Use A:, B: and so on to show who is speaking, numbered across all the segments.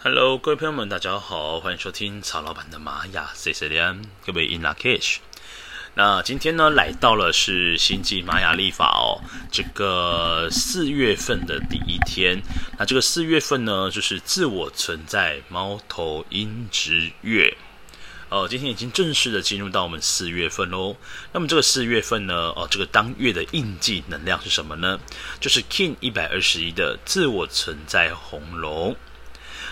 A: Hello，各位朋友们，大家好，欢迎收听曹老板的玛雅 C C N，各位 In Lak'ech。那今天呢，来到了是星际玛雅历法哦，这个四月份的第一天。那这个四月份呢，就是自我存在猫头鹰之月。哦，今天已经正式的进入到我们四月份喽。那么这个四月份呢，哦，这个当月的印记能量是什么呢？就是 King 一百二十一的自我存在红龙。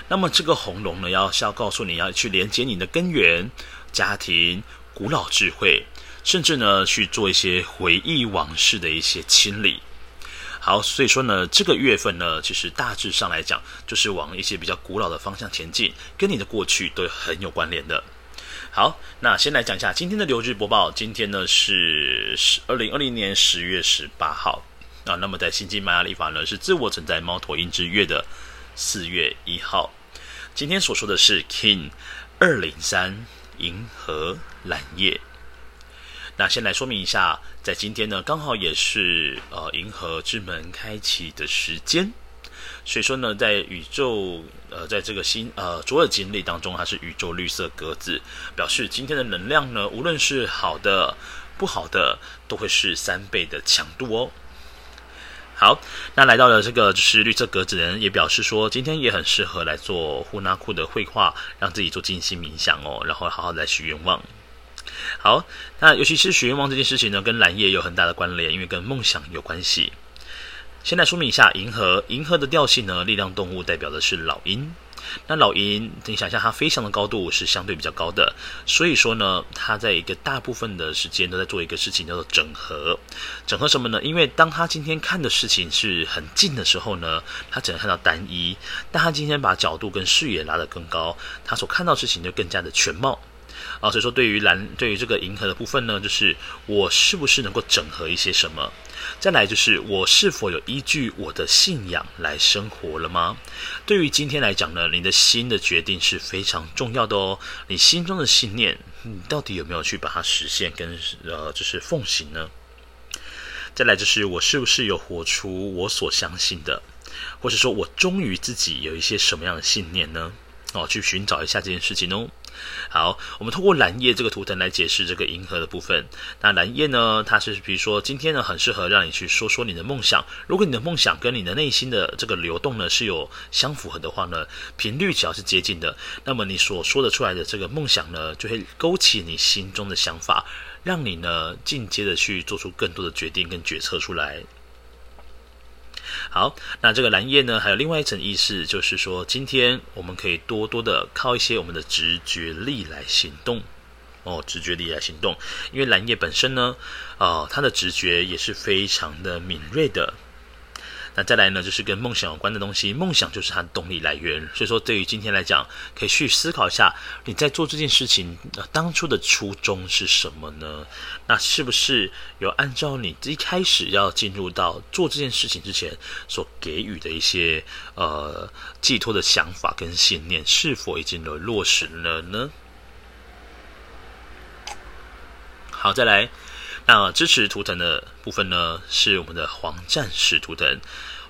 A: 那么这个红龙呢，要是要告诉你要去连接你的根源、家庭、古老智慧，甚至呢去做一些回忆往事的一些清理。好，所以说呢，这个月份呢，其实大致上来讲，就是往一些比较古老的方向前进，跟你的过去都很有关联的。好，那先来讲一下今天的流日播报。今天呢是二零二零年十月十八号啊。那么在星际玛雅历法呢，是自我存在猫头鹰之月的四月一号。今天所说的是 King 二零三银河蓝夜。那先来说明一下，在今天呢，刚好也是呃银河之门开启的时间，所以说呢，在宇宙呃在这个新呃卓尔金历当中，它是宇宙绿色格子，表示今天的能量呢，无论是好的不好的，都会是三倍的强度哦。好，那来到了这个就是绿色格子人，也表示说今天也很适合来做呼纳库的绘画，让自己做静心冥想哦，然后好好来许愿望。好，那尤其是许愿望这件事情呢，跟蓝夜有很大的关联，因为跟梦想有关系。先来说明一下银河，银河的调性呢，力量动物代表的是老鹰。那老鹰，你想象它飞翔的高度是相对比较高的，所以说呢，它在一个大部分的时间都在做一个事情，叫做整合。整合什么呢？因为当它今天看的事情是很近的时候呢，它只能看到单一；但它今天把角度跟视野拉得更高，它所看到的事情就更加的全貌。啊，所以说对于蓝，对于这个银河的部分呢，就是我是不是能够整合一些什么？再来就是我是否有依据我的信仰来生活了吗？对于今天来讲呢，你的心的决定是非常重要的哦。你心中的信念，你到底有没有去把它实现跟呃，就是奉行呢？再来就是我是不是有活出我所相信的，或者说我忠于自己有一些什么样的信念呢？哦，去寻找一下这件事情哦。好，我们通过蓝夜这个图腾来解释这个银河的部分。那蓝夜呢，它是比如说今天呢，很适合让你去说说你的梦想。如果你的梦想跟你的内心的这个流动呢是有相符合的话呢，频率只要是接近的，那么你所说的出来的这个梦想呢，就会勾起你心中的想法，让你呢进阶的去做出更多的决定跟决策出来。好，那这个蓝叶呢，还有另外一层意思，就是说，今天我们可以多多的靠一些我们的直觉力来行动哦，直觉力来行动，因为蓝叶本身呢，啊、呃，它的直觉也是非常的敏锐的。那再来呢，就是跟梦想有关的东西，梦想就是它的动力来源。所以说，对于今天来讲，可以去思考一下，你在做这件事情，呃，当初的初衷是什么呢？那是不是有按照你一开始要进入到做这件事情之前所给予的一些呃寄托的想法跟信念，是否已经有落实了呢？好，再来。那支持图腾的部分呢，是我们的黄战士图腾。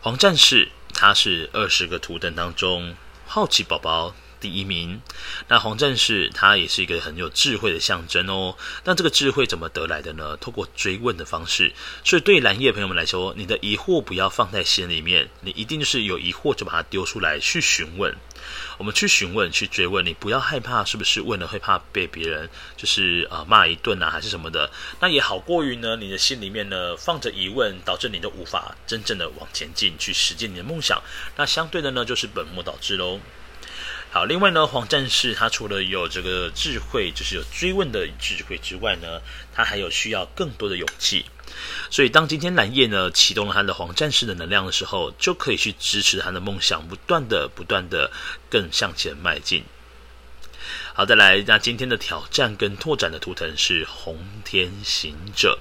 A: 黄战士，它是二十个图腾当中好奇宝宝第一名。那黄战士他也是一个很有智慧的象征哦。那这个智慧怎么得来的呢？透过追问的方式。所以对蓝叶朋友们来说，你的疑惑不要放在心里面，你一定就是有疑惑就把它丢出来去询问。我们去询问、去追问，你不要害怕，是不是问了会怕被别人就是啊、呃、骂一顿啊，还是什么的？那也好过于呢，你的心里面呢放着疑问，导致你都无法真正的往前进，去实践你的梦想。那相对的呢，就是本末倒置喽。好，另外呢，黄战士他除了有这个智慧，就是有追问的智慧之外呢，他还有需要更多的勇气。所以，当今天蓝夜呢启动了他的黄战士的能量的时候，就可以去支持他的梦想，不断的、不断的更向前迈进。好，再来，那今天的挑战跟拓展的图腾是红天行者。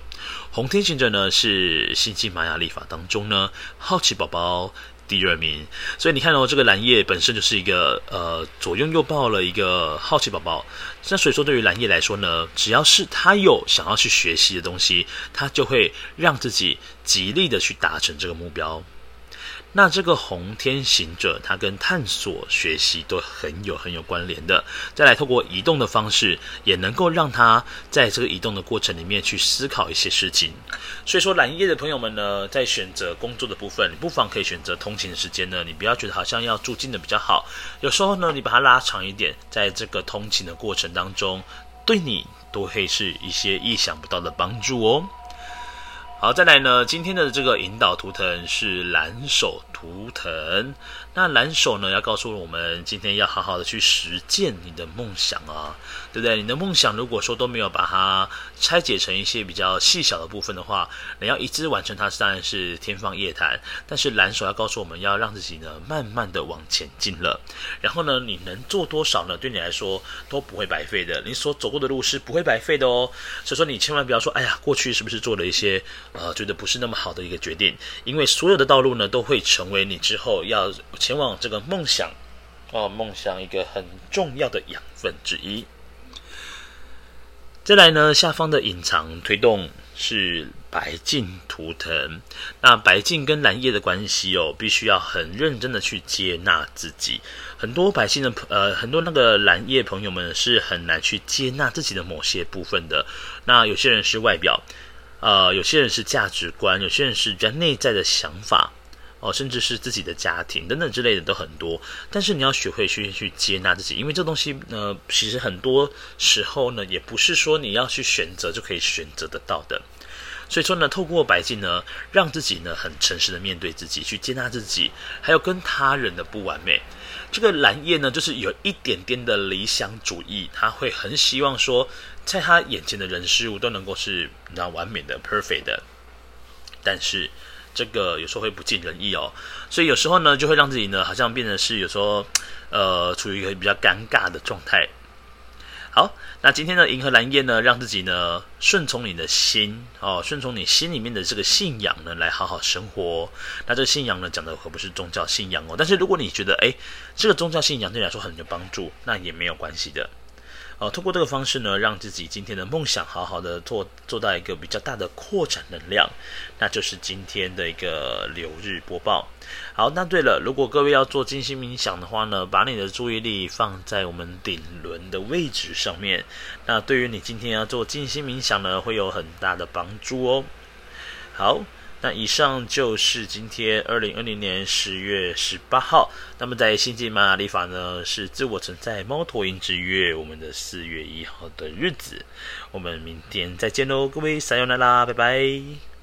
A: 红天行者呢，是星际玛雅历法当中呢，好奇宝宝。第二名，所以你看哦，这个蓝叶本身就是一个呃左拥右抱了一个好奇宝宝。那所以说，对于蓝叶来说呢，只要是他有想要去学习的东西，他就会让自己极力的去达成这个目标。那这个红天行者，它跟探索、学习都很有很有关联的。再来，透过移动的方式，也能够让他在这个移动的过程里面去思考一些事情。所以说，蓝夜的朋友们呢，在选择工作的部分，你不妨可以选择通勤的时间呢，你不要觉得好像要住近的比较好。有时候呢，你把它拉长一点，在这个通勤的过程当中，对你都会是一些意想不到的帮助哦。好，再来呢，今天的这个引导图腾是蓝手图腾。那蓝手呢，要告诉我们，今天要好好的去实践你的梦想啊，对不对？你的梦想如果说都没有把它拆解成一些比较细小的部分的话，你要一直完成它，当然是天方夜谭。但是蓝手要告诉我们要让自己呢，慢慢的往前进了。然后呢，你能做多少呢？对你来说都不会白费的。你所走过的路是不会白费的哦。所以说，你千万不要说，哎呀，过去是不是做了一些呃，觉得不是那么好的一个决定？因为所有的道路呢，都会成为你之后要。前往这个梦想，哦，梦想一个很重要的养分之一。再来呢，下方的隐藏推动是白净图腾。那白净跟蓝叶的关系哦，必须要很认真的去接纳自己。很多白镜的呃，很多那个蓝叶朋友们是很难去接纳自己的某些部分的。那有些人是外表，呃，有些人是价值观，有些人是比较内在的想法。哦，甚至是自己的家庭等等之类的都很多，但是你要学会去去接纳自己，因为这东西呢，其实很多时候呢，也不是说你要去选择就可以选择得到的。所以说呢，透过白镜呢，让自己呢很诚实的面对自己，去接纳自己，还有跟他人的不完美。这个蓝叶呢，就是有一点点的理想主义，他会很希望说，在他眼前的人事物都能够是那完美的、perfect 的，但是。这个有时候会不尽人意哦，所以有时候呢，就会让自己呢，好像变成是有时候，呃，处于一个比较尴尬的状态。好，那今天的银河蓝夜呢，让自己呢顺从你的心哦，顺从你心里面的这个信仰呢，来好好生活。那这个信仰呢，讲的可不是宗教信仰哦，但是如果你觉得哎，这个宗教信仰对你来说很有帮助，那也没有关系的。哦，通过这个方式呢，让自己今天的梦想好好的做做到一个比较大的扩展能量，那就是今天的一个流日播报。好，那对了，如果各位要做静心冥想的话呢，把你的注意力放在我们顶轮的位置上面，那对于你今天要做静心冥想呢，会有很大的帮助哦。好。那以上就是今天二零二零年十月十八号。那么在星际玛雅历法呢，是自我存在猫头鹰之月，我们的四月一号的日子。我们明天再见喽，各位，撒由那拉，拜拜。